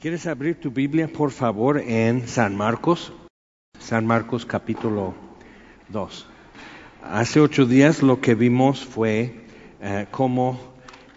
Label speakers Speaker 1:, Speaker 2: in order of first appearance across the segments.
Speaker 1: ¿Quieres abrir tu Biblia, por favor, en San Marcos? San Marcos capítulo 2. Hace ocho días lo que vimos fue eh, cómo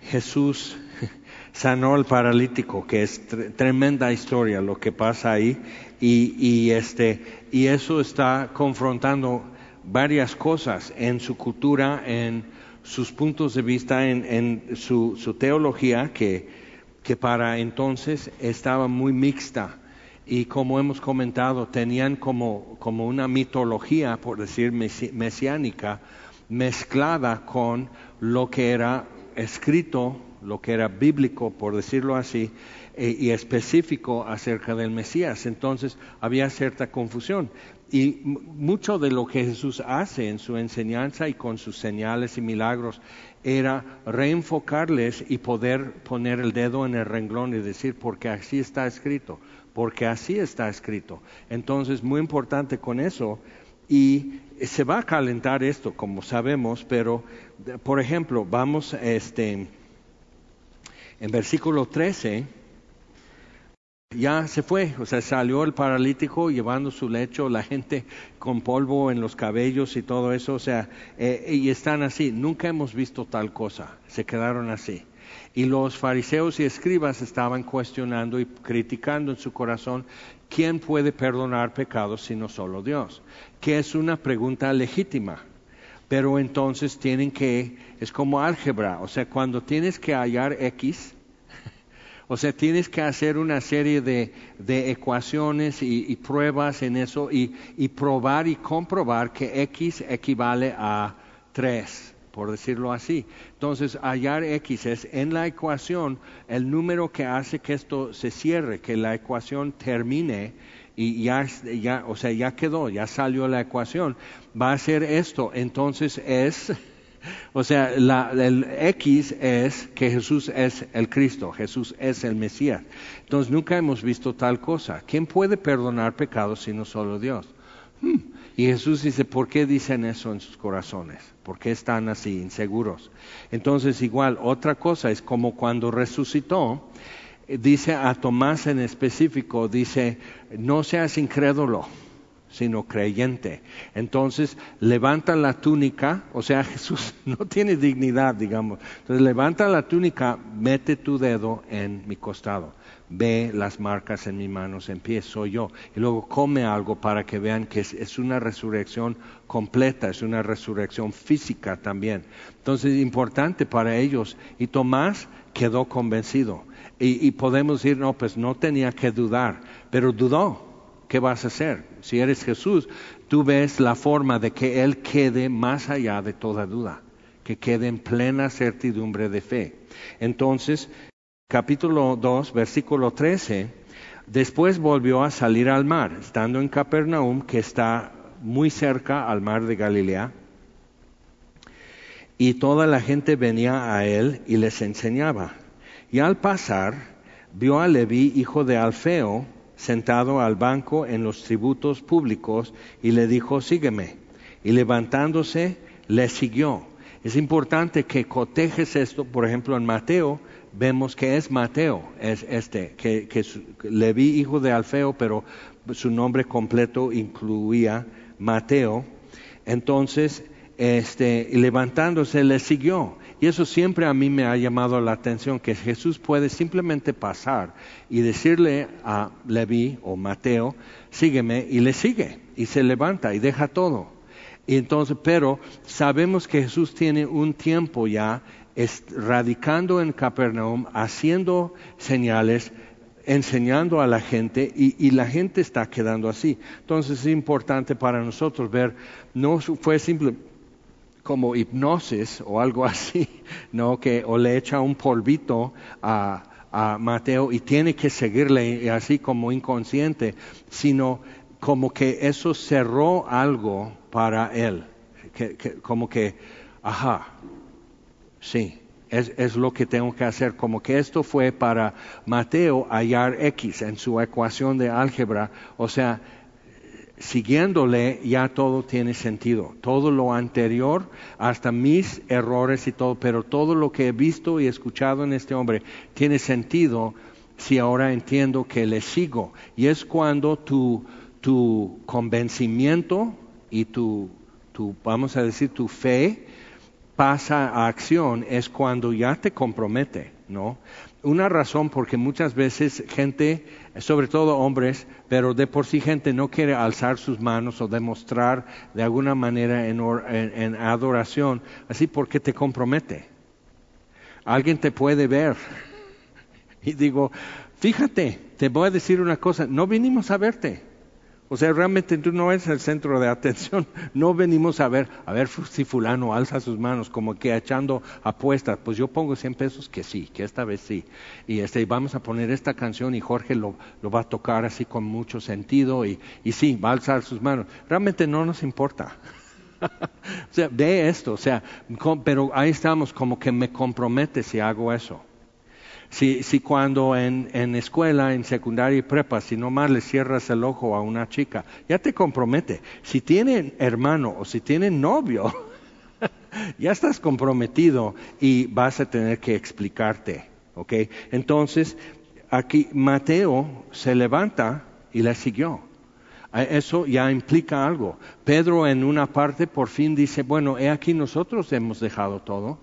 Speaker 1: Jesús sanó al paralítico, que es tremenda historia lo que pasa ahí, y, este, y eso está confrontando varias cosas en su cultura, en sus puntos de vista, en, en su, su teología, que que para entonces estaba muy mixta y como hemos comentado, tenían como, como una mitología, por decir, mesiánica, mezclada con lo que era escrito, lo que era bíblico, por decirlo así, e, y específico acerca del Mesías. Entonces había cierta confusión. Y mucho de lo que Jesús hace en su enseñanza y con sus señales y milagros era reenfocarles y poder poner el dedo en el renglón y decir, porque así está escrito, porque así está escrito. Entonces, muy importante con eso. Y se va a calentar esto, como sabemos, pero, por ejemplo, vamos este, en versículo 13 ya se fue, o sea, salió el paralítico llevando su lecho, la gente con polvo en los cabellos y todo eso, o sea, eh, y están así, nunca hemos visto tal cosa, se quedaron así. Y los fariseos y escribas estaban cuestionando y criticando en su corazón, ¿quién puede perdonar pecados sino solo Dios? Que es una pregunta legítima, pero entonces tienen que, es como álgebra, o sea, cuando tienes que hallar X, o sea, tienes que hacer una serie de, ecuaciones y, pruebas en eso y, probar y comprobar que X equivale a 3, por decirlo así. Entonces, hallar X es en la ecuación el número que hace que esto se cierre, que la ecuación termine y ya, ya, o sea, ya quedó, ya salió la ecuación. Va a ser esto. Entonces es o sea, el X es que Jesús es el Cristo, Jesús es el Mesías. Entonces nunca hemos visto tal cosa. ¿Quién puede perdonar pecados sino solo Dios? Hmm. Y Jesús dice, ¿por qué dicen eso en sus corazones? ¿Por qué están así, inseguros? Entonces igual, otra cosa es como cuando resucitó, dice a Tomás en específico, dice, no seas incrédulo sino creyente. Entonces levanta la túnica, o sea, Jesús no tiene dignidad, digamos. Entonces levanta la túnica, mete tu dedo en mi costado, ve las marcas en mis manos, en pie, soy yo. Y luego come algo para que vean que es, una resurrección completa, es una resurrección física también. Entonces, importante para ellos. Y Tomás quedó convencido. Y, y podemos decir, no, pues no tenía que dudar, pero dudó ¿qué vas a hacer? Si eres Jesús, tú ves la forma de que Él quede más allá de toda duda, que quede en plena certidumbre de fe. Entonces, capítulo 2, versículo 13, después volvió a salir al mar, estando en Capernaum, que está muy cerca al mar de Galilea, y toda la gente venía a él y les enseñaba. Y al pasar, vio a Leví, hijo de Alfeo, sentado al banco en los tributos públicos y le dijo, sígueme. Y levantándose, le siguió. Es importante que cotejes esto, por ejemplo, en Mateo, vemos que es Mateo, es este, que, que le vi hijo de Alfeo, pero su nombre completo incluía Mateo. Entonces, este, levantándose, le siguió. Y eso siempre a mí me ha llamado la atención, que Jesús puede simplemente pasar y decirle a Leví o Mateo, sígueme, y le sigue, y se levanta y deja todo. Y entonces, pero sabemos que Jesús tiene un tiempo ya radicando en Capernaum, haciendo señales, enseñando a la gente y, y, la gente está quedando así. Entonces es importante para nosotros ver, no fue simple, como hipnosis o algo así, ¿no? Que o le echa un polvito a, Mateo y tiene que seguirle así como inconsciente, sino como que eso cerró algo para él, que, como que, ajá, sí, es, es, lo que tengo que hacer, como que esto fue para Mateo hallar X en su ecuación de álgebra, o sea, siguiéndole ya todo tiene sentido. Todo lo anterior, hasta mis errores y todo, pero todo lo que he visto y escuchado en este hombre tiene sentido si ahora entiendo que le sigo? Y es cuando tu, tu convencimiento y tu, tu, vamos a decir, tu fe pasa a acción, es cuando ya te compromete, ¿no? Una razón porque muchas veces gente, sobre todo hombres, pero de por sí gente no quiere alzar sus manos o demostrar de alguna manera en, en adoración, así porque te compromete. Alguien te puede ver. Y digo, fíjate, te voy a decir una cosa, no vinimos a verte. O sea, realmente tú no eres el centro de atención. No venimos a ver, a ver si fulano alza sus manos como que echando apuestas. Pues yo pongo 100 pesos que sí, que esta vez sí. Y este, vamos a poner esta canción y Jorge lo, lo va a tocar así con mucho sentido y, y sí, va a alzar sus manos. Realmente no nos importa. o sea, ve esto, o sea, pero ahí estamos como que me compromete si hago eso. Si, si cuando en, escuela, en secundaria y prepa, si nomás le cierras el ojo a una chica, ya te compromete. Si tienen hermano o si tienen novio, ya estás comprometido y vas a tener que explicarte. ¿ok? Entonces, aquí Mateo se levanta y le siguió. Eso ya implica algo. Pedro en una parte por fin dice, bueno, he aquí nosotros hemos dejado todo.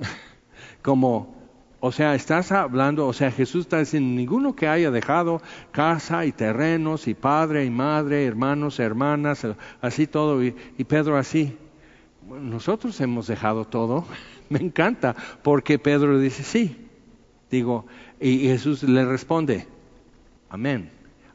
Speaker 1: Como o sea, estás hablando, o sea, Jesús está diciendo, ninguno que haya dejado casa y terrenos y padre y madre, hermanos, hermanas, así todo, y, Pedro así. nosotros hemos dejado todo. Me encanta, porque Pedro dice, sí. Digo, y Jesús le responde, amén.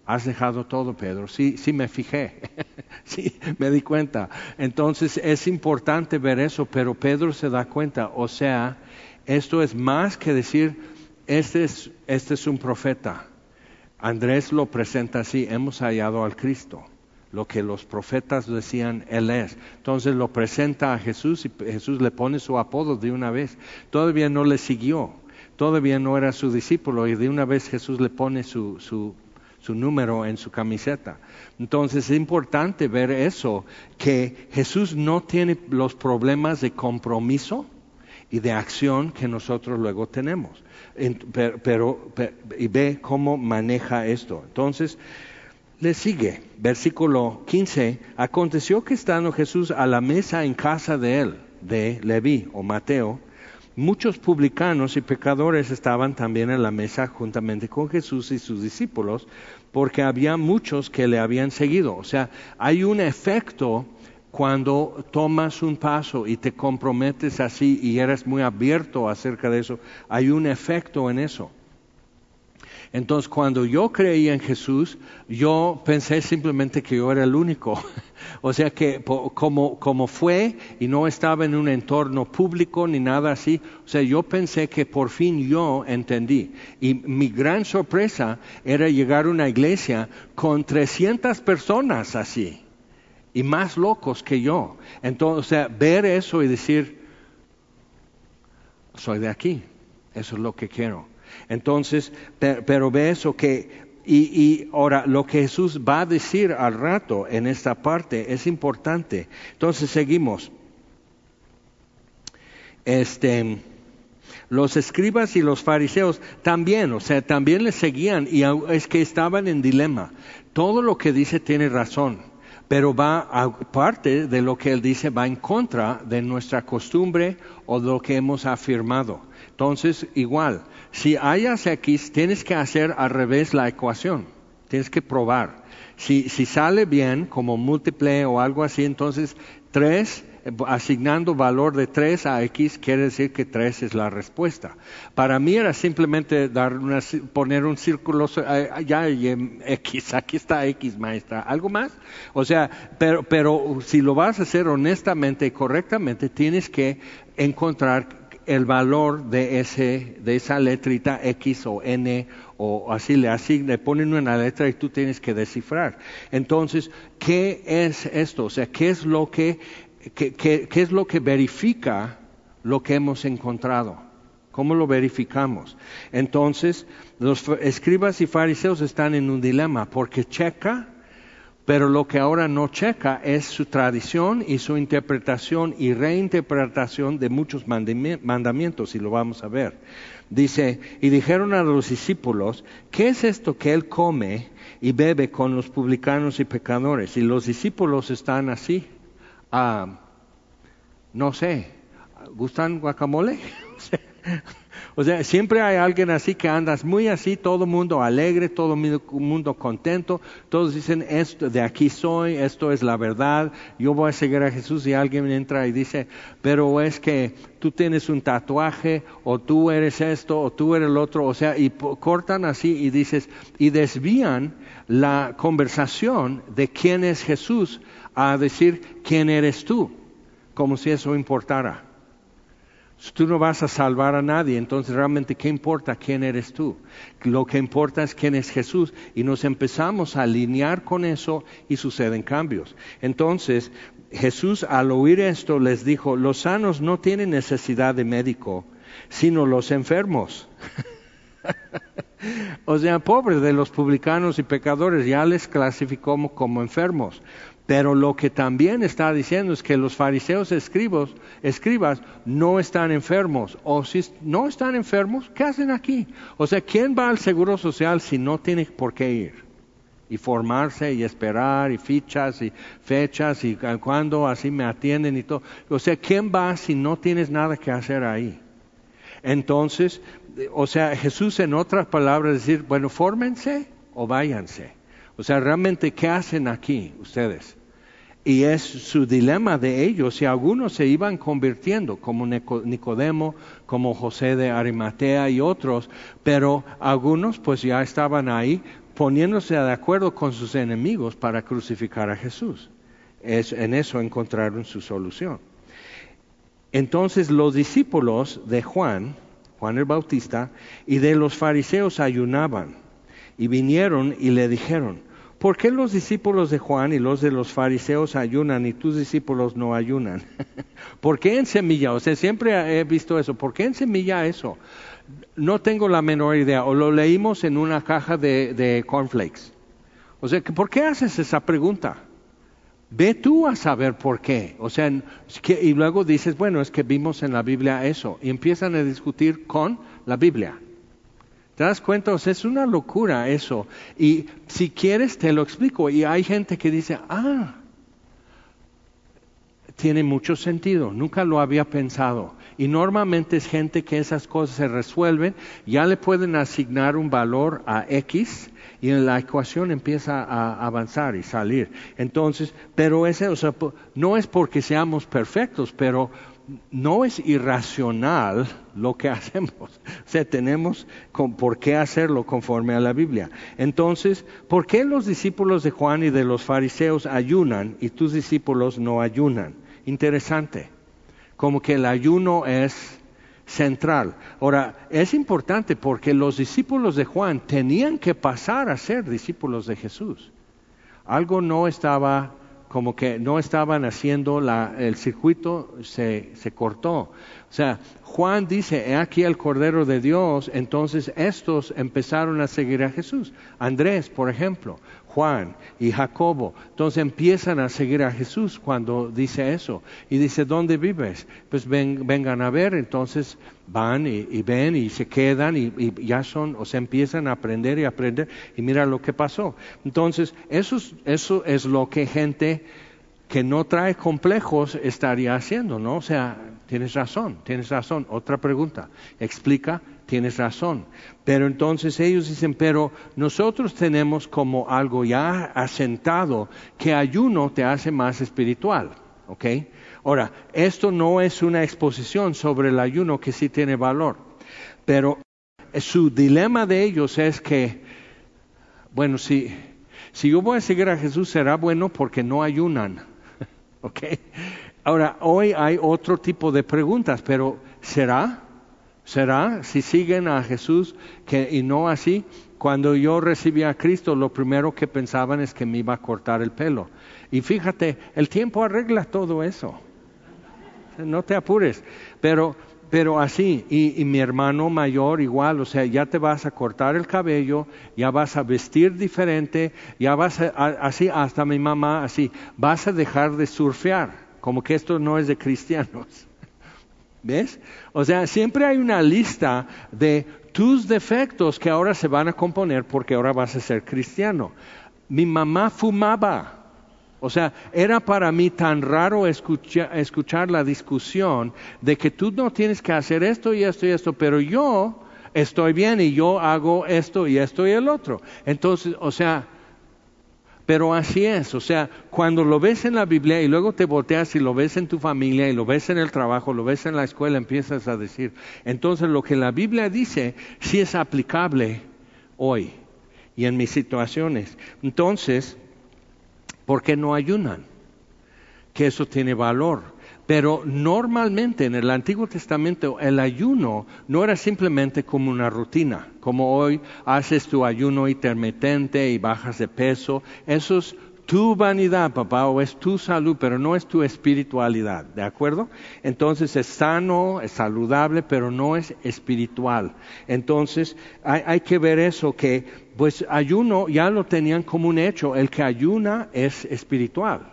Speaker 1: Has dejado todo, Pedro. Sí, sí me fijé. sí, me di cuenta. Entonces es importante ver eso, pero Pedro se da cuenta. O sea, esto es más que decir, este es, este es un profeta. Andrés lo presenta así, hemos hallado al Cristo. Lo que los profetas decían, Él es. Entonces lo presenta a Jesús y Jesús le pone su apodo de una vez. Todavía no le siguió, todavía no era su discípulo y de una vez Jesús le pone su, su, su número en su camiseta. Entonces es importante ver eso, que Jesús no tiene los problemas de compromiso y de acción que nosotros luego tenemos. pero, y ve cómo maneja esto. Entonces, le sigue, versículo 15, aconteció que estando Jesús a la mesa en casa de él, de Leví o Mateo, muchos publicanos y pecadores estaban también en la mesa juntamente con Jesús y sus discípulos, porque había muchos que le habían seguido. O sea, hay un efecto cuando tomas un paso y te comprometes así y eres muy abierto acerca de eso, hay un efecto en eso. Entonces, cuando yo creí en Jesús, yo pensé simplemente que yo era el único. o sea que como, como fue y no estaba en un entorno público ni nada así, o sea, yo pensé que por fin yo entendí. Y mi gran sorpresa era llegar a una iglesia con 300 personas así y más locos que yo. Entonces, o sea, ver eso y decir, soy de aquí, eso es lo que quiero. Entonces, pero, ve eso que, y, y, ahora lo que Jesús va a decir al rato en esta parte es importante. Entonces, seguimos. Este, los escribas y los fariseos también, o sea, también le seguían y es que estaban en dilema. Todo lo que dice tiene razón pero va a parte de lo que él dice, va en contra de nuestra costumbre o de lo que hemos afirmado. Entonces, igual, si hayas X, tienes que hacer al revés la ecuación, tienes que probar. Si, si sale bien, como múltiple o algo así, entonces 3 asignando valor de 3 a X quiere decir que 3 es la respuesta. Para mí era simplemente dar una, poner un círculo, eh, ya X, aquí está X maestra, ¿algo más? O sea, pero, pero si lo vas a hacer honestamente y correctamente, tienes que encontrar el valor de, ese, de esa letrita X o N o así le asigna, ponen una letra y tú tienes que descifrar. Entonces, ¿qué es esto? O sea, ¿qué es lo que ¿qué, es lo que verifica lo que hemos encontrado? ¿Cómo lo verificamos? Entonces, los escribas y fariseos están en un dilema porque checa, pero lo que ahora no checa es su tradición y su interpretación y reinterpretación de muchos mandamientos, y lo vamos a ver. Dice, y dijeron a los discípulos, ¿qué es esto que él come y bebe con los publicanos y pecadores? Y los discípulos están así. Ah, no sé, ¿gustan guacamole? O sea, siempre hay alguien así que andas muy así, todo mundo alegre, todo mundo contento, todos dicen, esto, de aquí soy, esto es la verdad, yo voy a seguir a Jesús y alguien entra y dice, pero es que tú tienes un tatuaje, o tú eres esto, o tú eres el otro, o sea, y cortan así y dices, y desvían la conversación de quién es Jesús a decir quién eres tú, como si eso importara. Tú no vas a salvar a nadie, entonces realmente ¿qué importa quién eres tú? Lo que importa es quién es Jesús y nos empezamos a alinear con eso y suceden cambios. Entonces Jesús al oír esto les dijo, los sanos no tienen necesidad de médico, sino los enfermos. o sea, pobres de los publicanos y pecadores, ya les clasificó como enfermos. Pero lo que también está diciendo es que los fariseos escribos, escribas no están enfermos. O si no están enfermos, ¿qué hacen aquí? O sea, ¿quién va al seguro social si no tiene por qué ir? Y formarse y esperar y fichas y fechas y cuando así me atienden y todo. O sea, ¿quién va si no tienes nada que hacer ahí? Entonces, o sea, Jesús en otras palabras decir, bueno, fórmense o váyanse. O sea, realmente, ¿qué hacen aquí ustedes? Y es su dilema de ellos, y algunos se iban convirtiendo, como Nicodemo, como José de Arimatea y otros, pero algunos pues ya estaban ahí poniéndose de acuerdo con sus enemigos para crucificar a Jesús. Es, en eso encontraron su solución. Entonces los discípulos de Juan, Juan el Bautista, y de los fariseos ayunaban y vinieron y le dijeron, ¿por qué los discípulos de Juan y los de los fariseos ayunan y tus discípulos no ayunan? ¿Por qué en semilla? O sea, siempre he visto eso. ¿Por qué en semilla eso? No tengo la menor idea. O lo leímos en una caja de, cornflakes. O sea, ¿por qué haces esa pregunta? Ve tú a saber por qué. O sea, y luego dices, bueno, es que vimos en la Biblia eso. Y empiezan a discutir con la Biblia. ¿Te das cuenta? O sea, es una locura eso. Y si quieres, te lo explico. Y hay gente que dice, ah, tiene mucho sentido, nunca lo había pensado. Y normalmente es gente que esas cosas se resuelven, ya le pueden asignar un valor a X y en la ecuación empieza a avanzar y salir. Entonces, pero ese, o sea, no es porque seamos perfectos, pero no es irracional lo que hacemos. O sea, tenemos por qué hacerlo conforme a la Biblia. Entonces, ¿por qué los discípulos de Juan y de los fariseos ayunan y tus discípulos no ayunan? Interesante. Como que el ayuno es central. Ahora, es importante porque los discípulos de Juan tenían que pasar a ser discípulos de Jesús. Algo no estaba como que no estaban haciendo la, el circuito, se, se cortó. O sea, Juan dice, he aquí el Cordero de Dios, entonces estos empezaron a seguir a Jesús. Andrés, por ejemplo, Juan y Jacobo. Entonces empiezan a seguir a Jesús cuando dice eso. Y dice, ¿dónde vives? Pues vengan a ver. Entonces van y, ven y se quedan y, ya son, o se empiezan a aprender y aprender. Y mira lo que pasó. Entonces, eso, eso es lo que gente que no trae complejos estaría haciendo, ¿no? O sea, tienes razón, tienes razón. Otra pregunta, explica tienes razón. Pero entonces ellos dicen, pero nosotros tenemos como algo ya asentado que ayuno te hace más espiritual. ¿Ok? Ahora, esto no es una exposición sobre el ayuno que sí tiene valor, pero su dilema de ellos es que, bueno, si, si yo voy a seguir a Jesús será bueno porque no ayunan. ¿Ok? Ahora, hoy hay otro tipo de preguntas, pero ¿será? ¿Será? Si siguen a Jesús que, y no así, cuando yo recibí a Cristo, lo primero que pensaban es que me iba a cortar el pelo. Y fíjate, el tiempo arregla todo eso. No te apures. Pero, pero así, y, mi hermano mayor igual, o sea, ya te vas a cortar el cabello, ya vas a vestir diferente, ya vas a, así, hasta mi mamá, así, vas a dejar de surfear, como que esto no es de cristianos. ¿Ves? O sea, siempre hay una lista de tus defectos que ahora se van a componer porque ahora vas a ser cristiano. Mi mamá fumaba. O sea, era para mí tan raro escuchar la discusión de que tú no tienes que hacer esto y esto y esto, pero yo estoy bien y yo hago esto y esto y el otro. Entonces, o sea, pero así es, o sea, cuando lo ves en la Biblia y luego te volteas y lo ves en tu familia y lo ves en el trabajo, lo ves en la escuela, empiezas a decir, entonces lo que la Biblia dice sí es aplicable hoy y en mis situaciones. Entonces, ¿por qué no ayunan? Que eso tiene valor. Pero normalmente en el Antiguo Testamento el ayuno no era simplemente como una rutina, como hoy haces tu ayuno intermitente y bajas de peso. Eso es tu vanidad, papá, o es tu salud, pero no es tu espiritualidad, ¿de acuerdo? Entonces es sano, es saludable, pero no es espiritual. Entonces hay, que ver eso, que pues ayuno ya lo tenían como un hecho, el que ayuna es espiritual,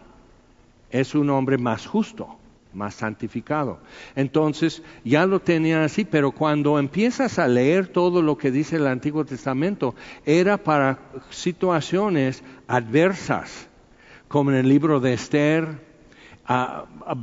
Speaker 1: es un hombre más justo más santificado. Entonces ya lo tenía así, pero cuando empiezas a leer todo lo que dice el Antiguo Testamento, era para situaciones adversas, como en el libro de Esther.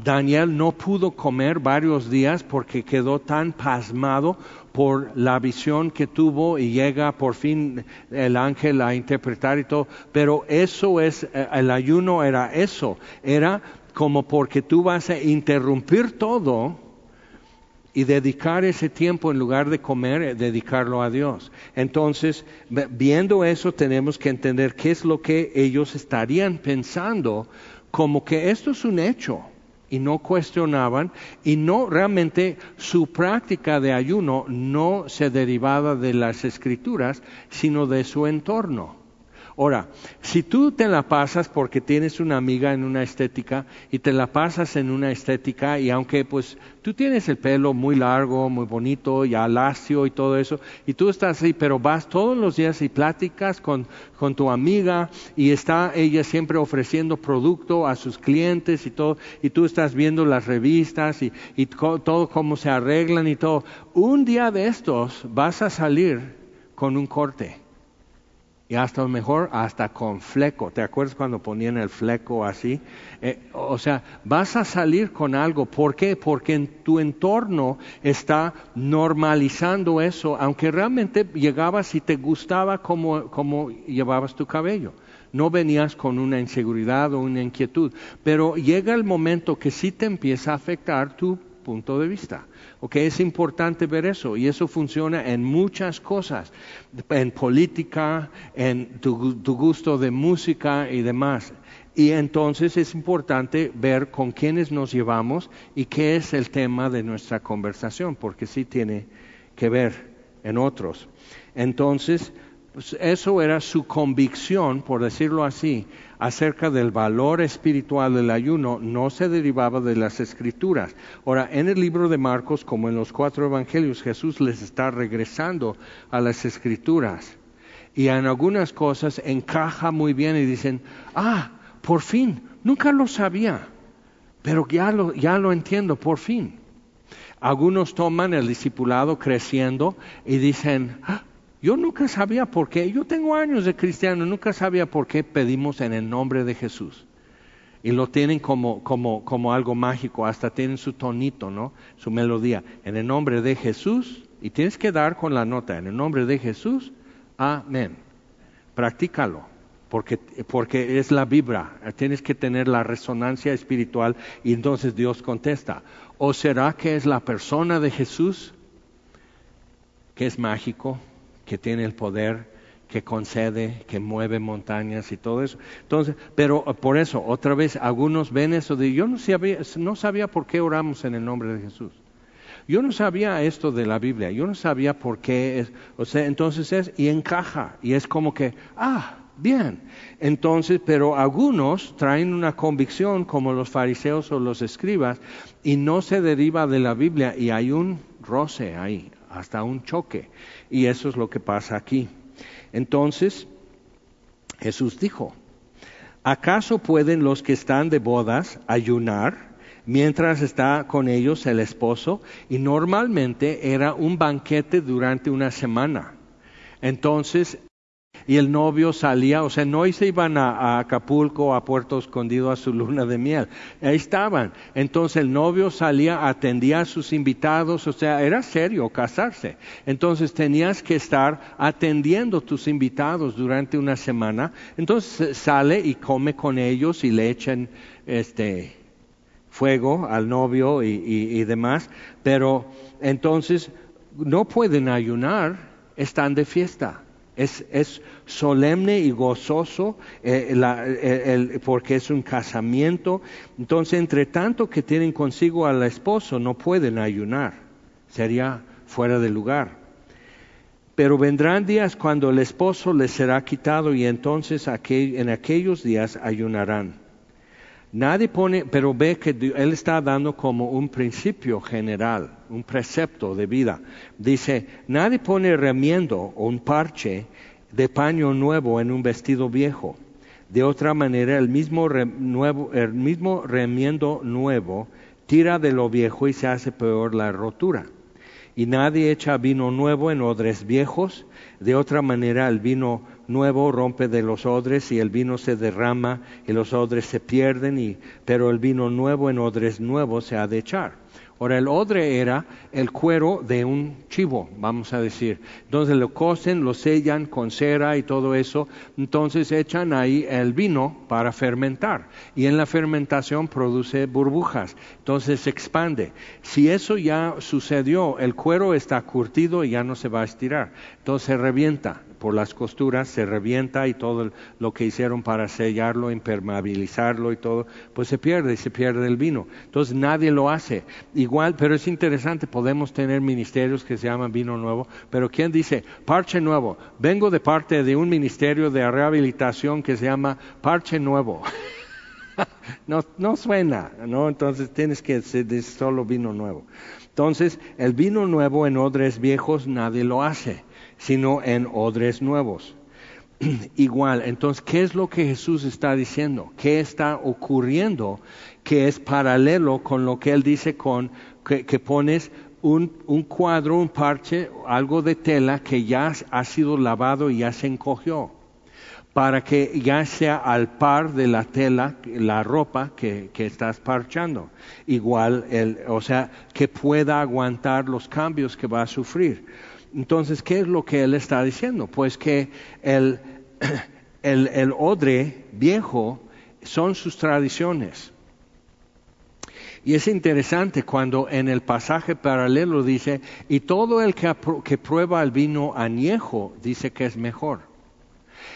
Speaker 1: Daniel no pudo comer varios días porque quedó tan pasmado por la visión que tuvo y llega por fin el ángel a interpretar y todo. Pero eso es, eh, el ayuno era eso, era como porque tú vas a interrumpir todo y dedicar ese tiempo en lugar de comer, eh, dedicarlo a Dios. Entonces, viendo eso, tenemos que entender qué es lo que ellos estarían pensando, como que esto es un hecho y no cuestionaban y no realmente su práctica de ayuno no se derivaba de las escrituras, sino de su entorno. Ahora, si tú te la pasas porque tienes una amiga en una estética y te la pasas en una estética y aunque pues tú tienes el pelo muy largo, muy bonito, ya lacio y todo eso, y tú estás ahí, pero vas todos los días y platicas con, con tu amiga y está ella siempre ofreciendo producto a sus clientes y todo, y tú estás viendo las revistas y, y todo cómo se arreglan y todo. Un día de estos vas a salir con un corte y hasta mejor hasta con fleco. ¿Te acuerdas cuando ponían el fleco así? Eh, o sea, vas a salir con algo. ¿Por qué? Porque en tu entorno está normalizando eso, aunque realmente llegabas y te gustaba cómo, cómo llevabas tu cabello. No venías con una inseguridad o una inquietud, pero llega el momento que sí te empieza a afectar tu punto de vista. ¿Ok? Es importante ver eso y eso funciona en muchas cosas, en política, en tu, gusto de música y demás. Y entonces es importante ver con quiénes nos llevamos y qué es el tema de nuestra conversación, porque sí tiene que ver en otros. Entonces, pues eso era su convicción, por decirlo así, acerca del valor espiritual del ayuno, no se derivaba de las escrituras. Ahora, en el libro de Marcos, como en los cuatro evangelios, Jesús les está regresando a las escrituras. Y en algunas cosas encaja muy bien y dicen, ah, por fin, nunca lo sabía, pero ya lo, ya lo entiendo, por fin. Algunos toman el discipulado creciendo y dicen, ah, yo nunca sabía por qué, yo tengo años de cristiano, nunca sabía por qué pedimos en el nombre de Jesús. Y lo tienen como, como, como algo mágico, hasta tienen su tonito, ¿no? Su melodía. En el nombre de Jesús, y tienes que dar con la nota, en el nombre de Jesús, amén. Practícalo, porque, porque es la vibra, tienes que tener la resonancia espiritual y entonces Dios contesta. ¿O será que es la persona de Jesús que es mágico? Que tiene el poder, que concede, que mueve montañas y todo eso. Entonces, pero por eso, otra vez, algunos ven eso de, yo no sabía, no sabía por qué oramos en el nombre de Jesús. Yo no sabía esto de la Biblia, yo no sabía por qué, es, o sea, entonces es, y encaja, y es como que, ah, bien. Entonces, pero algunos traen una convicción como los fariseos o los escribas y no se deriva de la Biblia y hay un roce ahí, hasta un choque. Y eso es lo que pasa aquí. Entonces, Jesús dijo, ¿acaso pueden los que están de bodas ayunar mientras está con ellos el esposo y normalmente era un banquete durante una semana. Entonces y el novio salía, o sea, no se iban a, Acapulco, a Puerto Escondido, a su luna de miel, ahí estaban. Entonces el novio salía, atendía a sus invitados, o sea, era serio casarse. Entonces tenías que estar atendiendo a tus invitados durante una semana. Entonces sale y come con ellos y le echan este fuego al novio y demás, pero entonces no pueden ayunar, están de fiesta. Es, solemne y gozoso eh, eh, porque es un casamiento. Entonces, entre tanto que tienen consigo al esposo, no pueden ayunar. Sería fuera de lugar. Pero vendrán días cuando el esposo les será quitado y entonces en aquellos días ayunarán. Nadie pone, pero ve que él está dando como un principio general, un precepto de vida. Dice, nadie pone remiendo o un parche de paño nuevo en un vestido viejo. De otra manera, el mismo, nuevo, el mismo remiendo nuevo tira de lo viejo y se hace peor la rotura. Y nadie echa vino nuevo en odres viejos. De otra manera, el vino nuevo rompe de los odres y el vino se derrama y los odres se pierden, y, pero el vino nuevo en odres nuevos se ha de echar. Ahora, el odre era el cuero de un chivo, vamos a decir. Entonces lo cosen, lo sellan con cera y todo eso. Entonces echan ahí el vino para fermentar. Y en la fermentación produce burbujas. Entonces se expande. Si eso ya sucedió, el cuero está curtido y ya no se va a estirar. Entonces se revienta por las costuras, se revienta y todo lo que hicieron para sellarlo, impermeabilizarlo y todo, pues se pierde y se pierde el vino. Entonces nadie lo hace. Igual, pero es interesante, podemos tener ministerios que se llaman vino nuevo, pero ¿quién dice parche nuevo? Vengo de parte de un ministerio de rehabilitación que se llama parche nuevo. no, no suena, ¿no? Entonces tienes que ser solo vino nuevo. Entonces, el vino nuevo en odres viejos nadie lo hace sino en odres nuevos. Igual, entonces, ¿qué es lo que Jesús está diciendo? ¿Qué está ocurriendo que es paralelo con lo que Él dice con que, pones un, cuadro, un parche, algo de tela que ya ha sido lavado y ya se encogió? para que ya sea al par de la tela, la ropa que, que estás parchando. Igual, el, o sea, que pueda aguantar los cambios que va a sufrir. Entonces, ¿qué es lo que él está diciendo? Pues que el, el, odre viejo son sus tradiciones. Y es interesante cuando en el pasaje paralelo dice, y todo el que, que, prueba el vino añejo dice que es mejor.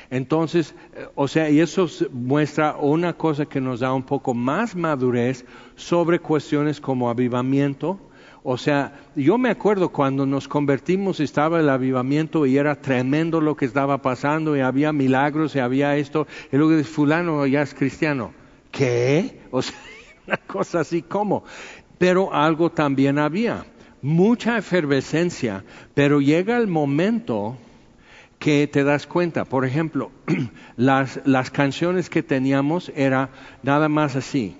Speaker 1: Entonces, eh, o sea, y eso muestra una cosa que nos da un poco más madurez sobre cuestiones como avivamiento, o sea, yo me acuerdo cuando nos convertimos, estaba el avivamiento y era tremendo lo que estaba pasando y había milagros y había esto. Y luego dice, fulano ya es cristiano. ¿Qué? O sea, una cosa así como. Pero algo también había. Mucha efervescencia, pero llega el momento que te das cuenta. Por ejemplo, las, las canciones que teníamos era nada más así.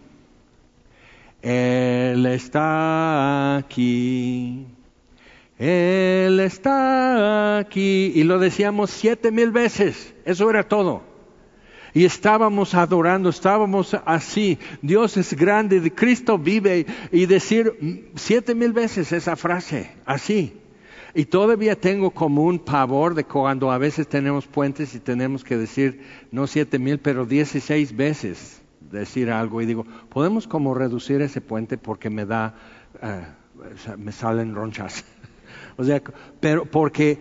Speaker 1: Él está aquí. Él está aquí. Y lo decíamos siete mil veces. Eso era todo. Y estábamos adorando, estábamos así. Dios es grande, Cristo vive. Y decir siete mil veces esa frase, así. Y todavía tengo como un pavor de cuando a veces tenemos puentes y tenemos que decir no siete mil, pero dieciséis veces decir algo y digo, podemos como reducir ese puente porque me da, eh, me salen ronchas. o sea, pero porque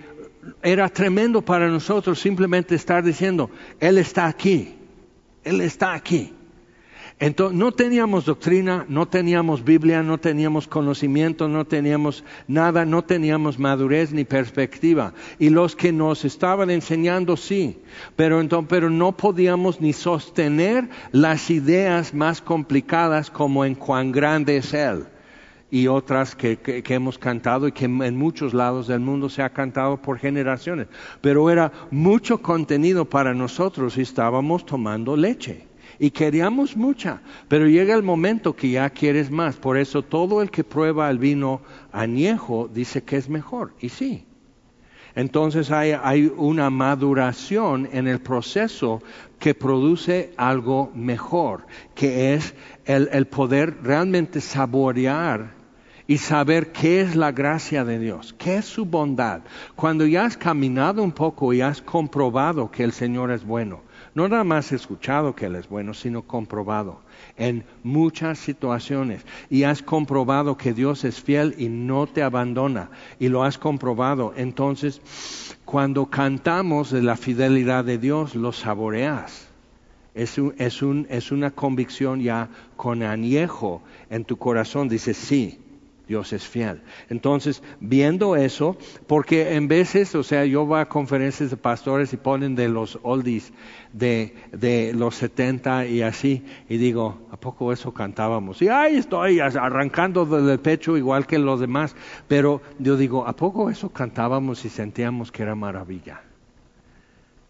Speaker 1: era tremendo para nosotros simplemente estar diciendo, Él está aquí, Él está aquí. Entonces, no teníamos doctrina, no teníamos Biblia, no teníamos conocimiento, no teníamos nada, no teníamos madurez ni perspectiva. Y los que nos estaban enseñando sí, pero, entonces, pero no podíamos ni sostener las ideas más complicadas como en cuán grande es Él y otras que, que, hemos cantado y que en muchos lados del mundo se ha cantado por generaciones. Pero era mucho contenido para nosotros y estábamos tomando leche Y queríamos mucha, pero llega el momento que ya quieres más. Por eso todo el que prueba el vino añejo dice que es mejor. Y sí. Entonces hay, una maduración en el proceso que produce algo mejor, que es el, el poder realmente saborear y saber qué es la gracia de Dios, qué es su bondad. Cuando ya has caminado un poco y has comprobado que el Señor es bueno, no nada más escuchado que Él es bueno, sino comprobado en muchas situaciones. Y has comprobado que Dios es fiel y no te abandona. Y lo has comprobado. Entonces, cuando cantamos de la fidelidad de Dios, lo saboreas. Es, es, un, es una convicción ya con añejo en tu corazón. Dices, sí, Dios es fiel. Entonces, viendo eso, porque en veces, o sea, yo voy a conferencias de pastores y ponen de los oldies de, de los 70 y así, y digo, ¿a poco eso cantábamos? Y ay, estoy arrancando del pecho igual que los demás, pero yo digo, ¿a poco eso cantábamos y sentíamos que era maravilla?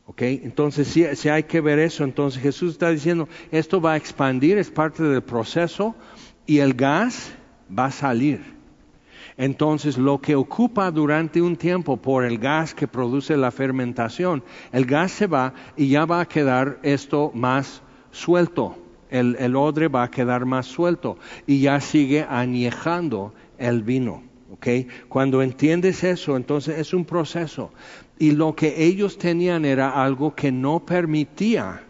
Speaker 1: ¿Ok? Entonces, si, si hay que ver eso, entonces Jesús está diciendo, esto va a expandir, es parte del proceso, y el gas va a salir. Entonces, lo que ocupa durante un tiempo por el gas que produce la fermentación, el gas se va y ya va a quedar esto más suelto. El, odre va a quedar más suelto y ya sigue añejando el vino. ¿okay? Cuando entiendes eso, entonces es un proceso. Y lo que ellos tenían era algo que no permitía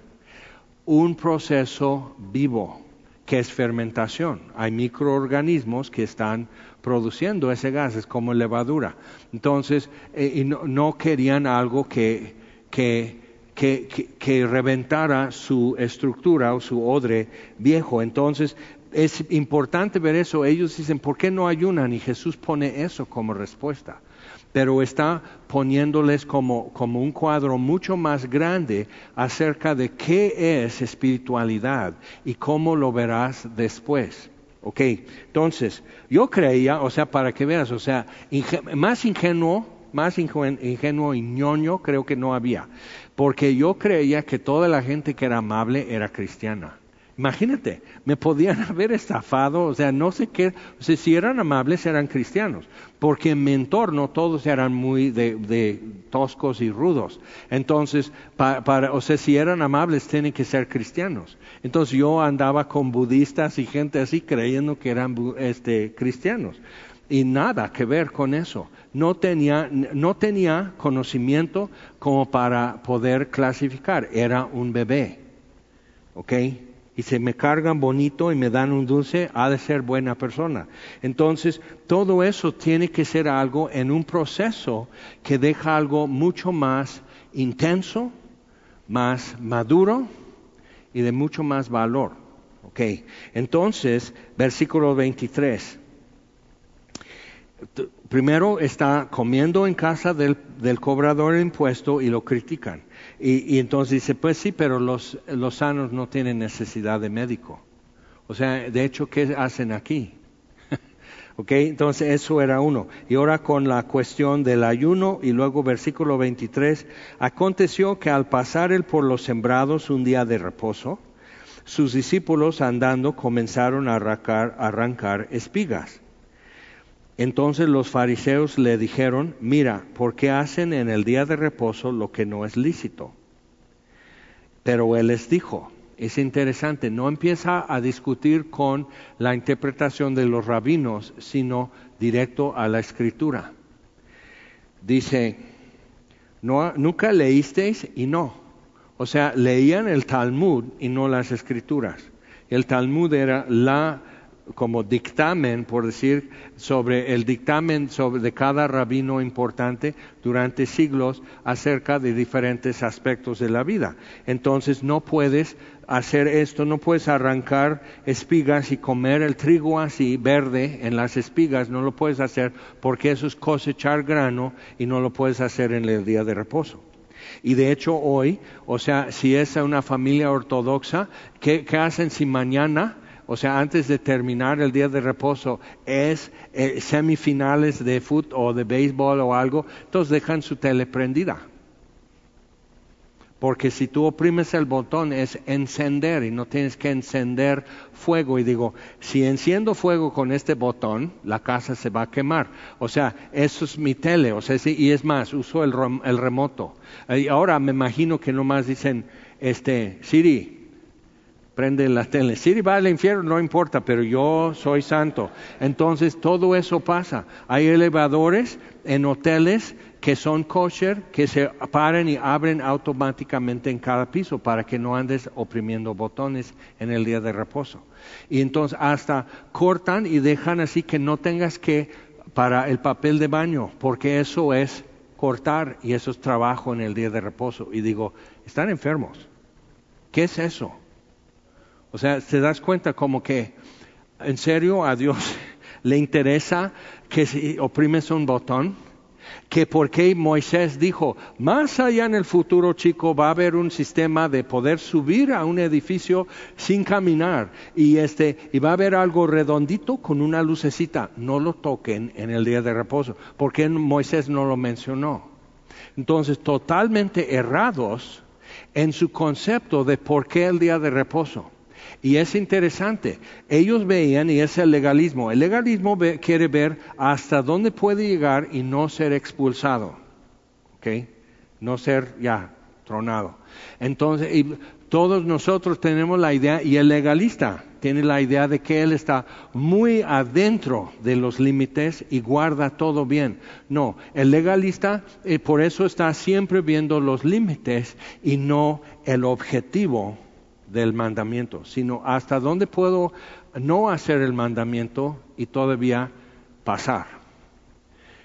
Speaker 1: un proceso vivo que es fermentación. Hay microorganismos que están produciendo ese gas, es como levadura. Entonces, eh, no, querían algo que, que, que, reventara su estructura o su odre viejo. Entonces, es importante ver eso. Ellos dicen, ¿por qué no ayunan? Y Jesús pone eso como respuesta pero está poniéndoles como, como, un cuadro mucho más grande acerca de qué es espiritualidad y cómo lo verás después. Ok, entonces, yo creía, o sea, para que veas, o sea, más ingenuo, más ingenuo y ñoño creo que no había, porque yo creía que toda la gente que era amable era cristiana. Imagínate, me podían haber estafado, o sea, no sé qué, o sea, si eran amables eran cristianos, porque en mi entorno todos eran muy de, toscos y rudos. Entonces, o sea, si eran amables tienen que ser cristianos. Entonces yo andaba con budistas y gente así creyendo que eran este, cristianos. Y nada que ver con eso. No tenía, no tenía conocimiento como para poder clasificar. Era un bebé. ¿Ok? Y se me cargan bonito y me dan un dulce, ha de ser buena persona. Entonces, todo eso tiene que ser algo en un proceso que deja algo mucho más intenso, más maduro y de mucho más valor. Ok, entonces, versículo 23. Primero está comiendo en casa del, cobrador de impuesto y lo critican. Y, entonces dice, pues sí, pero los, los sanos no tienen necesidad de médico. O sea, de hecho, ¿qué hacen aquí? ¿Ok? Entonces eso era uno. Y ahora con la cuestión del ayuno y luego versículo 23, aconteció que al pasar él por los sembrados un día de reposo, sus discípulos andando comenzaron a arrancar, a arrancar espigas. Entonces los fariseos le dijeron, mira, ¿por qué hacen en el día de reposo lo que no es lícito? Pero él les dijo, es interesante, no empieza a discutir con la interpretación de los rabinos, sino directo a la escritura. Dice, no, nunca leísteis y no. O sea, leían el Talmud y no las escrituras. El Talmud era la como dictamen, por decir, sobre el dictamen sobre de cada rabino importante durante siglos acerca de diferentes aspectos de la vida. Entonces no puedes hacer esto, no puedes arrancar espigas y comer el trigo así verde en las espigas, no lo puedes hacer porque eso es cosechar grano y no lo puedes hacer en el día de reposo. Y de hecho hoy, o sea, si es una familia ortodoxa, ¿qué, qué hacen si mañana o sea, antes de terminar el día de reposo, es eh, semifinales de fútbol o de béisbol o algo, entonces dejan su tele prendida. Porque si tú oprimes el botón es encender y no tienes que encender fuego. Y digo, si enciendo fuego con este botón, la casa se va a quemar. O sea, eso es mi tele. O sea, y es más, uso el, el remoto. Y ahora me imagino que nomás dicen, este, Siri, prende la tele. Si va al infierno, no importa, pero yo soy santo. Entonces todo eso pasa. Hay elevadores en hoteles que son kosher, que se paran y abren automáticamente en cada piso para que no andes oprimiendo botones en el día de reposo. Y entonces hasta cortan y dejan así que no tengas que para el papel de baño, porque eso es cortar y eso es trabajo en el día de reposo. Y digo, están enfermos. ¿Qué es eso? O sea, te das cuenta como que en serio a Dios le interesa que si oprimes un botón, que porque Moisés dijo, más allá en el futuro, chico, va a haber un sistema de poder subir a un edificio sin caminar y este y va a haber algo redondito con una lucecita, no lo toquen en el día de reposo, porque Moisés no lo mencionó. Entonces, totalmente errados en su concepto de por qué el día de reposo. Y es interesante, ellos veían, y es el legalismo, el legalismo quiere ver hasta dónde puede llegar y no ser expulsado, ¿ok? No ser ya tronado. Entonces, todos nosotros tenemos la idea, y el legalista tiene la idea de que él está muy adentro de los límites y guarda todo bien. No, el legalista eh, por eso está siempre viendo los límites y no el objetivo del mandamiento, sino hasta dónde puedo no hacer el mandamiento y todavía pasar.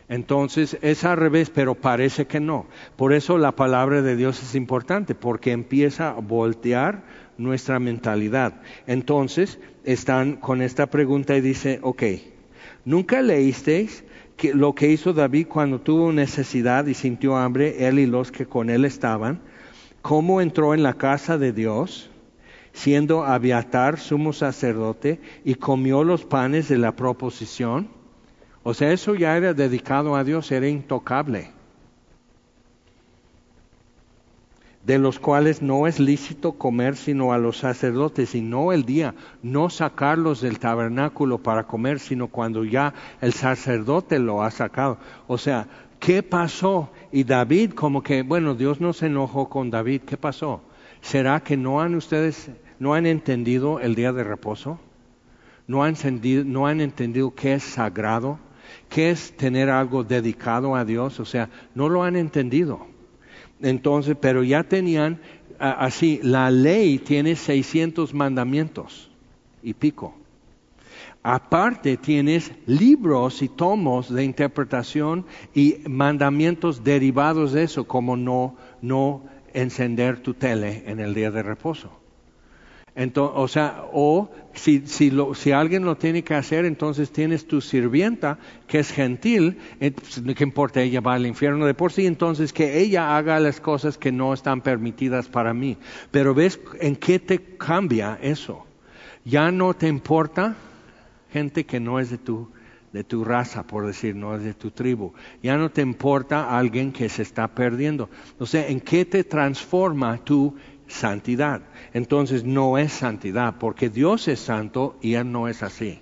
Speaker 1: Entonces es al revés, pero parece que no. Por eso la palabra de Dios es importante, porque empieza a voltear nuestra mentalidad. Entonces están con esta pregunta y dice, ok, ¿nunca leísteis lo que hizo David cuando tuvo necesidad y sintió hambre, él y los que con él estaban? ¿Cómo entró en la casa de Dios? Siendo Abiatar sumo sacerdote y comió los panes de la proposición. O sea, eso ya era dedicado a Dios, era intocable. De los cuales no es lícito comer sino a los sacerdotes y no el día, no sacarlos del tabernáculo para comer, sino cuando ya el sacerdote lo ha sacado. O sea, ¿qué pasó? Y David, como que, bueno, Dios no se enojó con David, ¿qué pasó? ¿Será que no han ustedes no han entendido el día de reposo, no han, no han entendido qué es sagrado, qué es tener algo dedicado a Dios, o sea, no lo han entendido. Entonces, pero ya tenían así, la ley tiene 600 mandamientos y pico. Aparte tienes libros y tomos de interpretación y mandamientos derivados de eso, como no, no encender tu tele en el día de reposo. O sea, o si, si, lo, si, alguien lo tiene que hacer, entonces tienes tu sirvienta que es gentil, eh, pues, ¿qué importa? Ella va al infierno de por sí, entonces que ella haga las cosas que no están permitidas para mí. Pero ves en qué te cambia eso. Ya no te importa gente que no es de tu, de tu raza, por decir, no es de tu tribu. Ya no te importa alguien que se está perdiendo. O sea, ¿en qué te transforma tu santidad? entonces no es santidad, porque Dios es santo y Él no es así.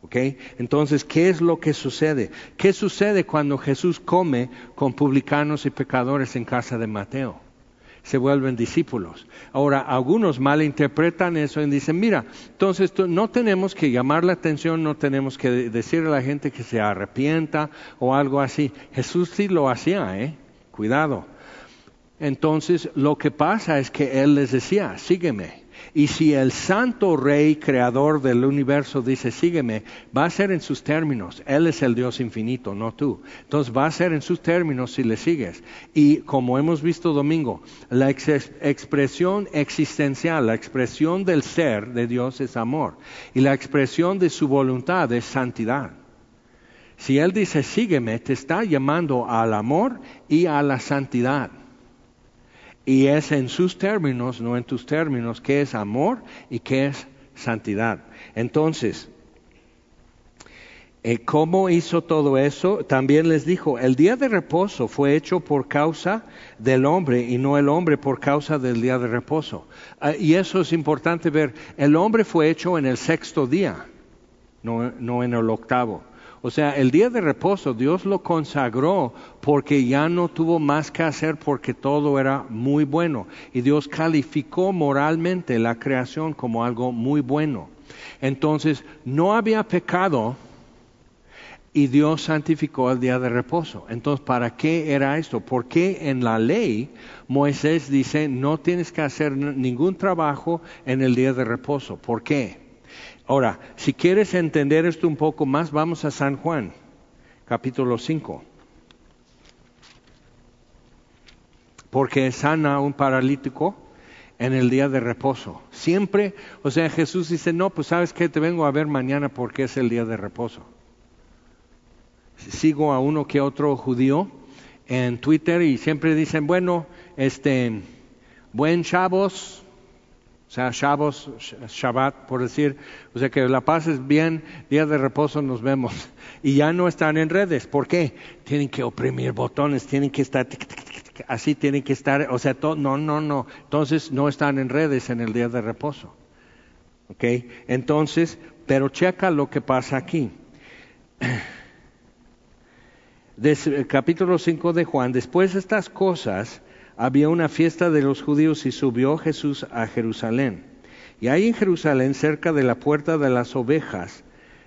Speaker 1: ¿Ok? Entonces, ¿qué es lo que sucede? ¿Qué sucede cuando Jesús come con publicanos y pecadores en casa de Mateo? Se vuelven discípulos. Ahora, algunos malinterpretan eso y dicen, mira, entonces no tenemos que llamar la atención, no tenemos que decirle a la gente que se arrepienta o algo así. Jesús sí lo hacía, ¿eh? Cuidado. Entonces lo que pasa es que Él les decía, sígueme. Y si el santo rey creador del universo dice, sígueme, va a ser en sus términos. Él es el Dios infinito, no tú. Entonces va a ser en sus términos si le sigues. Y como hemos visto domingo, la expresión existencial, la expresión del ser de Dios es amor. Y la expresión de su voluntad es santidad. Si Él dice, sígueme, te está llamando al amor y a la santidad. Y es en sus términos, no en tus términos, que es amor y que es santidad. Entonces, Eh, ¿Cómo hizo todo eso? También les dijo, el día de reposo fue hecho por causa del hombre y no el hombre por causa del día de reposo. Ah, y eso es importante ver, el hombre fue hecho en el sexto día, no, no en el octavo. O sea, el día de reposo Dios lo consagró porque ya no tuvo más que hacer porque todo era muy bueno. Y Dios calificó moralmente la creación como algo muy bueno. Entonces, no había pecado y Dios santificó el día de reposo. Entonces, ¿para qué era esto? Porque en la ley Moisés dice, no tienes que hacer ningún trabajo en el día de reposo. ¿Por qué? Ahora, si quieres entender esto un poco más, vamos a San Juan, capítulo 5. Porque sana un paralítico en el día de reposo. Siempre, o sea, Jesús dice, no, pues sabes que te vengo a ver mañana porque es el día de reposo. Sigo a uno que otro judío en Twitter y siempre dicen, bueno, este, buen chavos, o sea, Shabbos, Shabbat, por decir, o sea, que la paz es bien, día de reposo nos vemos. Y ya no están en redes. ¿Por qué? Tienen que oprimir botones, tienen que estar, así tienen que estar, o sea, no, no, no. Entonces no están en redes en el día de reposo. ¿Ok? Entonces, pero checa lo que pasa aquí. capítulo 5 de Juan, después de estas cosas, había una fiesta de los judíos y subió Jesús a Jerusalén. Y hay en Jerusalén, cerca de la puerta de las ovejas,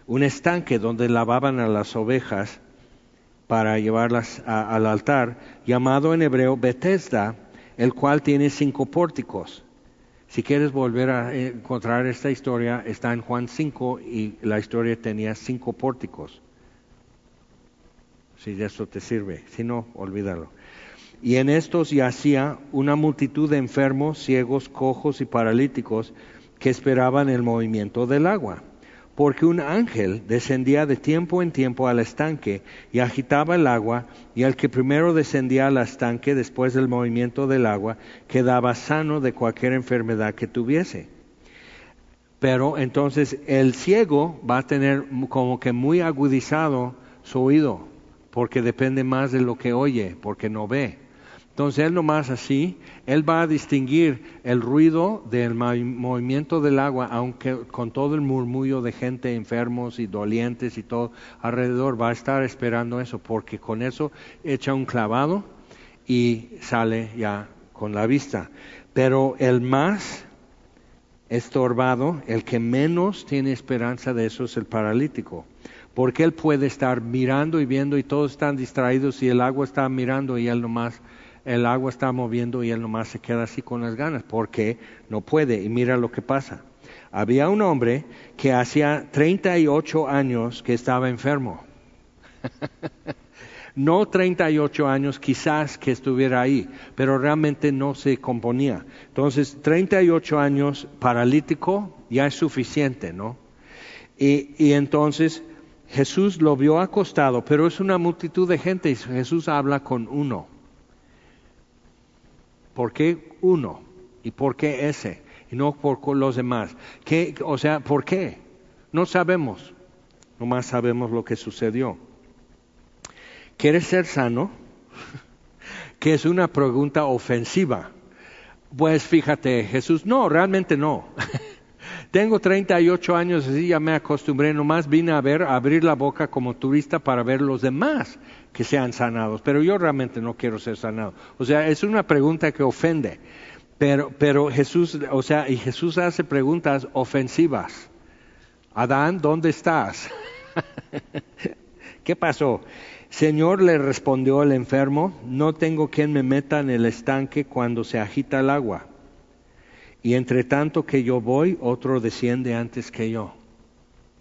Speaker 1: un estanque donde lavaban a las ovejas para llevarlas al altar, llamado en hebreo Bethesda, el cual tiene cinco pórticos. Si quieres volver a encontrar esta historia, está en Juan 5 y la historia tenía cinco pórticos. Si eso te sirve, si no, olvídalo. Y en estos yacía una multitud de enfermos, ciegos, cojos y paralíticos que esperaban el movimiento del agua. Porque un ángel descendía de tiempo en tiempo al estanque y agitaba el agua, y al que primero descendía al estanque después del movimiento del agua, quedaba sano de cualquier enfermedad que tuviese. Pero entonces el ciego va a tener como que muy agudizado su oído, porque depende más de lo que oye, porque no ve. Entonces él nomás así, él va a distinguir el ruido del movimiento del agua, aunque con todo el murmullo de gente enfermos y dolientes y todo alrededor, va a estar esperando eso, porque con eso echa un clavado y sale ya con la vista. Pero el más estorbado, el que menos tiene esperanza de eso es el paralítico porque él puede estar mirando y viendo y todos están distraídos y el agua está mirando y él nomás el agua está moviendo y él nomás se queda así con las ganas, porque no puede. Y mira lo que pasa. Había un hombre que hacía 38 años que estaba enfermo. no 38 años quizás que estuviera ahí, pero realmente no se componía. Entonces, 38 años paralítico ya es suficiente, ¿no? Y, y entonces Jesús lo vio acostado, pero es una multitud de gente y Jesús habla con uno. ¿Por qué uno? ¿Y por qué ese? Y no por los demás. ¿Qué, o sea, ¿por qué? No sabemos. Nomás sabemos lo que sucedió. ¿Quieres ser sano? que es una pregunta ofensiva. Pues fíjate, Jesús, no, realmente no. Tengo 38 años y ya me acostumbré, nomás vine a ver, abrir la boca como turista para ver los demás que sean sanados, pero yo realmente no quiero ser sanado. O sea, es una pregunta que ofende, pero, pero Jesús, o sea, y Jesús hace preguntas ofensivas. Adán, ¿dónde estás? ¿Qué pasó? Señor, le respondió el enfermo, no tengo quien me meta en el estanque cuando se agita el agua. Y entre tanto que yo voy, otro desciende antes que yo.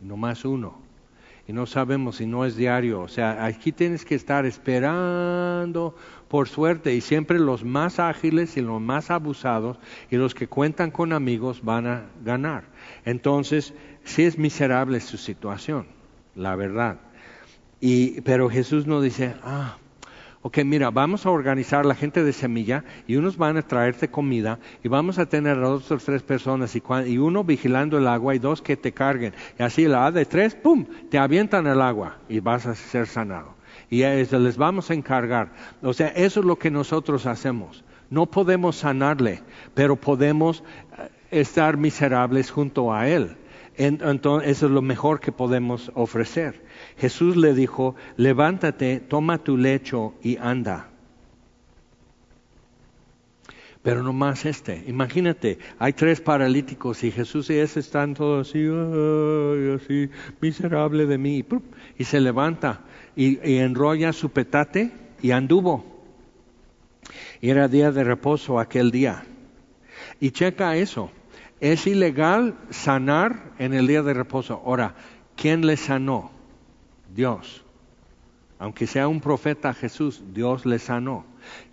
Speaker 1: No más uno y no sabemos si no es diario. O sea, aquí tienes que estar esperando por suerte y siempre los más ágiles y los más abusados y los que cuentan con amigos van a ganar. Entonces, sí es miserable su situación, la verdad. Y, pero Jesús no dice, ah, ok, mira, vamos a organizar la gente de semilla y unos van a traerte comida y vamos a tener a dos o tres personas y, uno vigilando el agua y dos que te carguen. Y así la A de tres, ¡pum!, te avientan el agua y vas a ser sanado. Y eso les vamos a encargar. O sea, eso es lo que nosotros hacemos. No podemos sanarle, pero podemos eh, estar miserables junto a Él. Entonces, eso es lo mejor que podemos ofrecer. Jesús le dijo, levántate, toma tu lecho y anda. Pero no más este. Imagínate, hay tres paralíticos y Jesús y ese están todos así, así, miserable de mí. Y se levanta y, y enrolla su petate y anduvo. Y era día de reposo aquel día. Y checa eso. Es ilegal sanar en el día de reposo. Ahora, ¿quién le sanó? Dios. Aunque sea un profeta Jesús, Dios le sanó.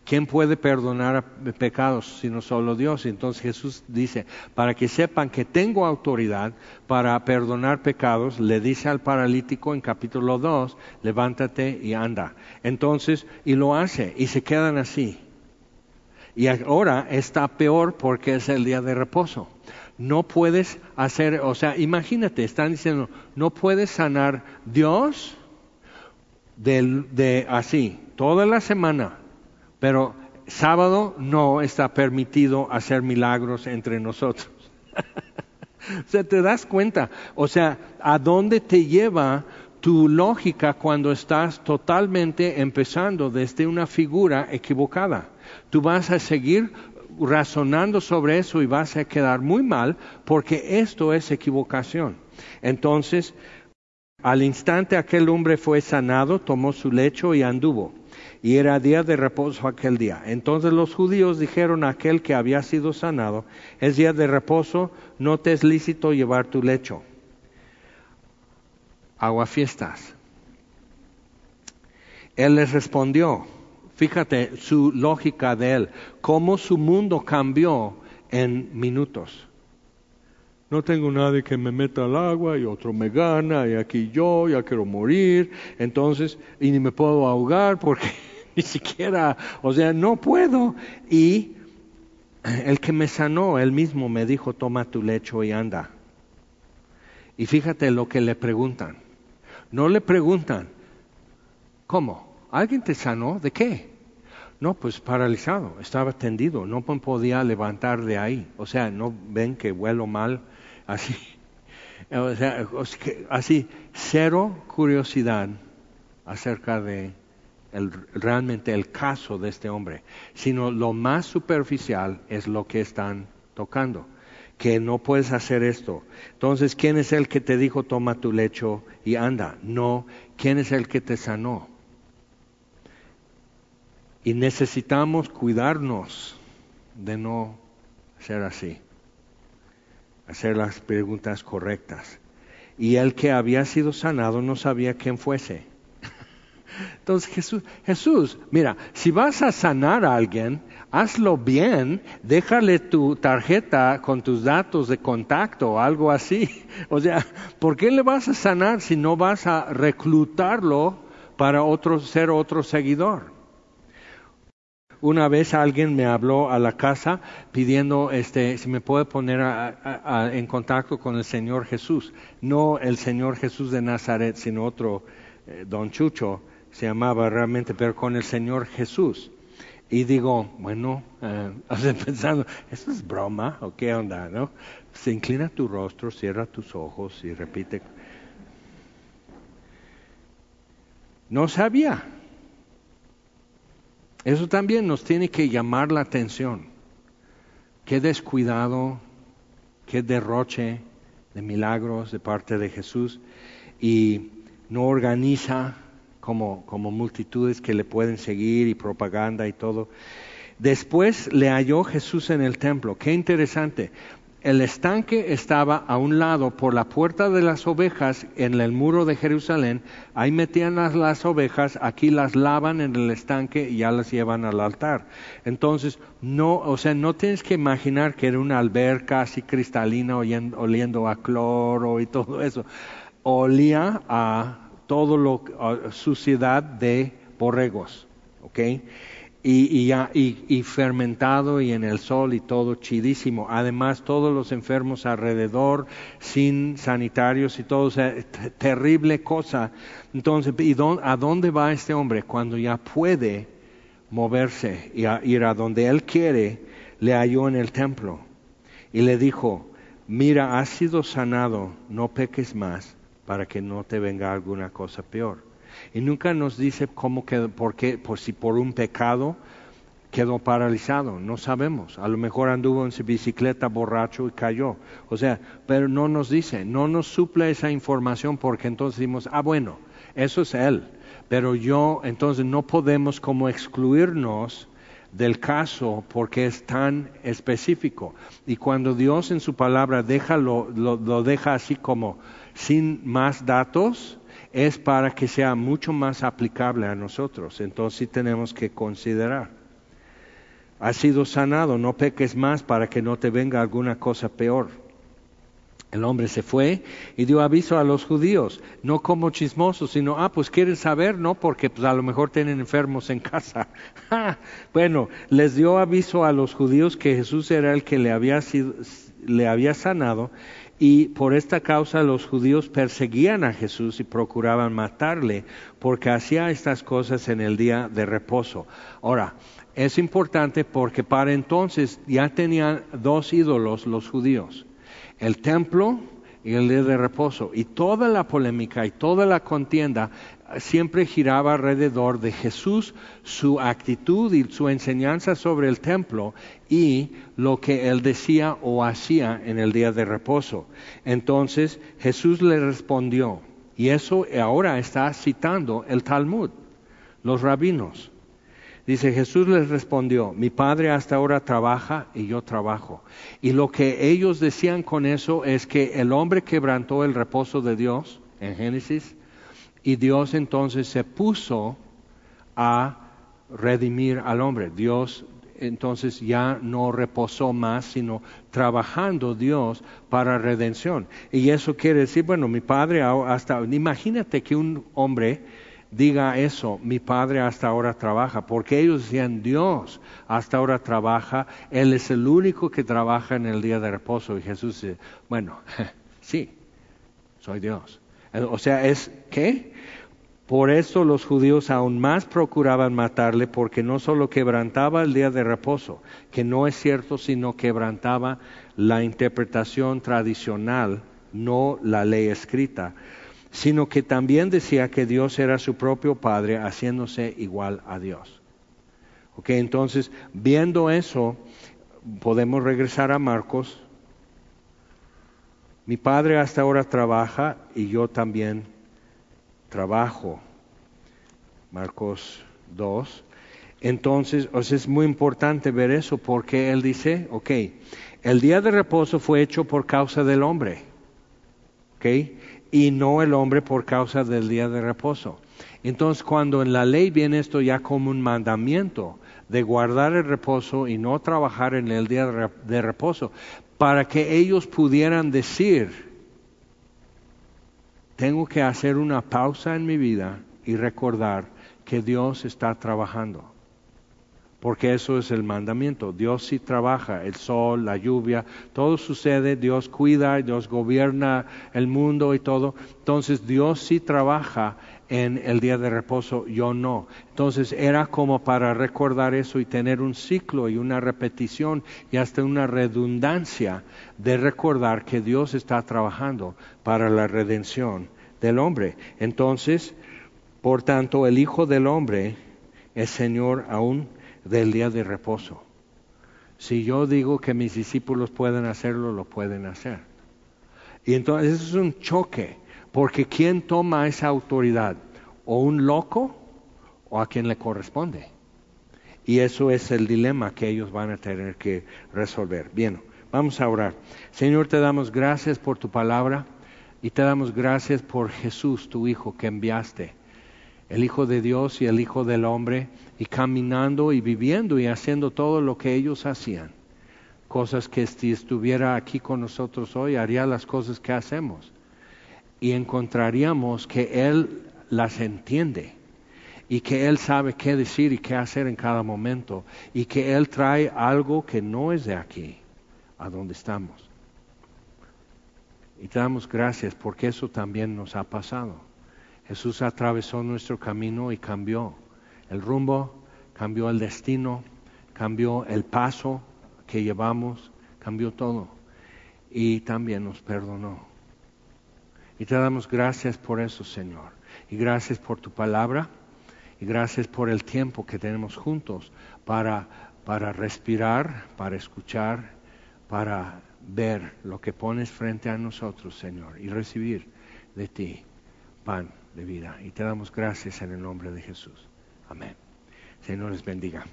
Speaker 1: ¿Quién puede perdonar pecados sino solo Dios? Entonces Jesús dice, para que sepan que tengo autoridad para perdonar pecados, le dice al paralítico en capítulo 2, levántate y anda. Entonces, y lo hace, y se quedan así. Y ahora está peor porque es el día de reposo. No puedes hacer, o sea, imagínate, están diciendo, no puedes sanar Dios de, así, toda la semana, pero sábado no está permitido hacer milagros entre nosotros. o sea, te das cuenta, o sea, a dónde te lleva tu lógica cuando estás totalmente empezando desde una figura equivocada. Tú vas a seguir razonando sobre eso y vas a quedar muy mal porque esto es equivocación. Entonces, al instante aquel hombre fue sanado, tomó su lecho y anduvo. Y era día de reposo aquel día. Entonces los judíos dijeron a aquel que había sido sanado, es día de reposo, no te es lícito llevar tu lecho. Aguafiestas. Él les respondió, Fíjate su lógica de él, cómo su mundo cambió en minutos. No tengo nadie que me meta al agua y otro me gana y aquí yo ya quiero morir, entonces, y ni me puedo ahogar porque ni siquiera, o sea, no puedo. Y el que me sanó, él mismo me dijo, toma tu lecho y anda. Y fíjate lo que le preguntan. No le preguntan, ¿cómo? ¿Alguien te sanó? ¿De qué? No, pues paralizado, estaba tendido, no podía levantar de ahí. O sea, no ven que vuelo mal, así. O sea, así, cero curiosidad acerca de realmente el caso de este hombre, sino lo más superficial es lo que están tocando, que no puedes hacer esto. Entonces, ¿quién es el que te dijo toma tu lecho y anda? No, ¿quién es el que te sanó? Y necesitamos cuidarnos de no ser así, hacer las preguntas correctas. Y el que había sido sanado no sabía quién fuese. Entonces Jesús, Jesús, mira, si vas a sanar a alguien, hazlo bien, déjale tu tarjeta con tus datos de contacto o algo así. O sea, ¿por qué le vas a sanar si no vas a reclutarlo para otro, ser otro seguidor? Una vez alguien me habló a la casa pidiendo este, si me puede poner en contacto con el Señor Jesús. No el Señor Jesús de Nazaret, sino otro, eh, don Chucho, se llamaba realmente, pero con el Señor Jesús. Y digo, bueno, eh, pensando, ¿esto es broma o qué onda? ¿no? Se inclina tu rostro, cierra tus ojos y repite. No sabía. Eso también nos tiene que llamar la atención. Qué descuidado, qué derroche de milagros de parte de Jesús y no organiza como, como multitudes que le pueden seguir y propaganda y todo. Después le halló Jesús en el templo. Qué interesante el estanque estaba a un lado por la puerta de las ovejas en el muro de Jerusalén. Ahí metían las, ovejas, aquí las lavan en el estanque y ya las llevan al altar. Entonces, no, o sea, no tienes que imaginar que era una alberca así cristalina oliendo a cloro y todo eso. Olía a todo lo, suciedad de borregos ¿ok? Y, fermentado y en el sol y todo chidísimo. Además, todos los enfermos alrededor, sin sanitarios y todo, sea, terrible cosa. Entonces, ¿y a dónde va este hombre cuando ya puede moverse y ir a donde él quiere? Le halló en el templo y le dijo, mira, has sido sanado, no peques más para que no te venga alguna cosa peor. Y nunca nos dice cómo que, por qué, por si por un pecado quedó paralizado, no sabemos. A lo mejor anduvo en su bicicleta borracho y cayó. O sea, pero no nos dice, no nos suple esa información porque entonces decimos, ah, bueno, eso es él. Pero yo, entonces no podemos como excluirnos del caso porque es tan específico. Y cuando Dios en su palabra deja lo, lo deja así como sin más datos, es para que sea mucho más aplicable a nosotros. Entonces sí tenemos que considerar. Has sido sanado, no peques más para que no te venga alguna cosa peor. El hombre se fue y dio aviso a los judíos, no como chismosos, sino, ah, pues quieren saber, ¿no? Porque pues, a lo mejor tienen enfermos en casa. bueno, les dio aviso a los judíos que Jesús era el que le había, sido, le había sanado y por esta causa los judíos perseguían a Jesús y procuraban matarle porque hacía estas cosas en el día de reposo. Ahora, es importante porque para entonces ya tenían dos ídolos los judíos, el templo y el día de reposo. Y toda la polémica y toda la contienda siempre giraba alrededor de Jesús, su actitud y su enseñanza sobre el templo y lo que él decía o hacía en el día de reposo. Entonces Jesús le respondió, y eso ahora está citando el Talmud, los rabinos. Dice, Jesús les respondió, mi Padre hasta ahora trabaja y yo trabajo. Y lo que ellos decían con eso es que el hombre quebrantó el reposo de Dios en Génesis y Dios entonces se puso a redimir al hombre. Dios entonces ya no reposó más, sino trabajando Dios para redención. Y eso quiere decir, bueno, mi Padre hasta, imagínate que un hombre diga eso, mi padre hasta ahora trabaja, porque ellos decían, Dios hasta ahora trabaja, Él es el único que trabaja en el día de reposo. Y Jesús dice, bueno, sí, soy Dios. O sea, es ¿qué? Por eso los judíos aún más procuraban matarle, porque no solo quebrantaba el día de reposo, que no es cierto, sino quebrantaba la interpretación tradicional, no la ley escrita sino que también decía que Dios era su propio Padre, haciéndose igual a Dios. Ok, entonces, viendo eso, podemos regresar a Marcos. Mi padre hasta ahora trabaja y yo también trabajo. Marcos 2. Entonces, es muy importante ver eso porque él dice, ok, el día de reposo fue hecho por causa del hombre. ¿ok? y no el hombre por causa del día de reposo. Entonces, cuando en la ley viene esto ya como un mandamiento de guardar el reposo y no trabajar en el día de reposo, para que ellos pudieran decir, tengo que hacer una pausa en mi vida y recordar que Dios está trabajando porque eso es el mandamiento. Dios sí trabaja, el sol, la lluvia, todo sucede, Dios cuida, Dios gobierna el mundo y todo. Entonces Dios sí trabaja en el día de reposo, yo no. Entonces era como para recordar eso y tener un ciclo y una repetición y hasta una redundancia de recordar que Dios está trabajando para la redención del hombre. Entonces, por tanto, el Hijo del Hombre es Señor aún del día de reposo. Si yo digo que mis discípulos pueden hacerlo, lo pueden hacer. Y entonces es un choque, porque ¿quién toma esa autoridad? ¿O un loco o a quien le corresponde? Y eso es el dilema que ellos van a tener que resolver. Bien, vamos a orar. Señor, te damos gracias por tu palabra y te damos gracias por Jesús, tu Hijo, que enviaste el Hijo de Dios y el Hijo del Hombre, y caminando y viviendo y haciendo todo lo que ellos hacían. Cosas que si estuviera aquí con nosotros hoy haría las cosas que hacemos. Y encontraríamos que Él las entiende y que Él sabe qué decir y qué hacer en cada momento y que Él trae algo que no es de aquí, a donde estamos. Y te damos gracias porque eso también nos ha pasado. Jesús atravesó nuestro camino y cambió el rumbo, cambió el destino, cambió el paso que llevamos, cambió todo. Y también nos perdonó. Y te damos gracias por eso, Señor. Y gracias por tu palabra. Y gracias por el tiempo que tenemos juntos para, para respirar, para escuchar, para ver lo que pones frente a nosotros, Señor, y recibir de ti pan de vida. Y te damos gracias en el nombre de Jesús. Amén. Señor les bendiga.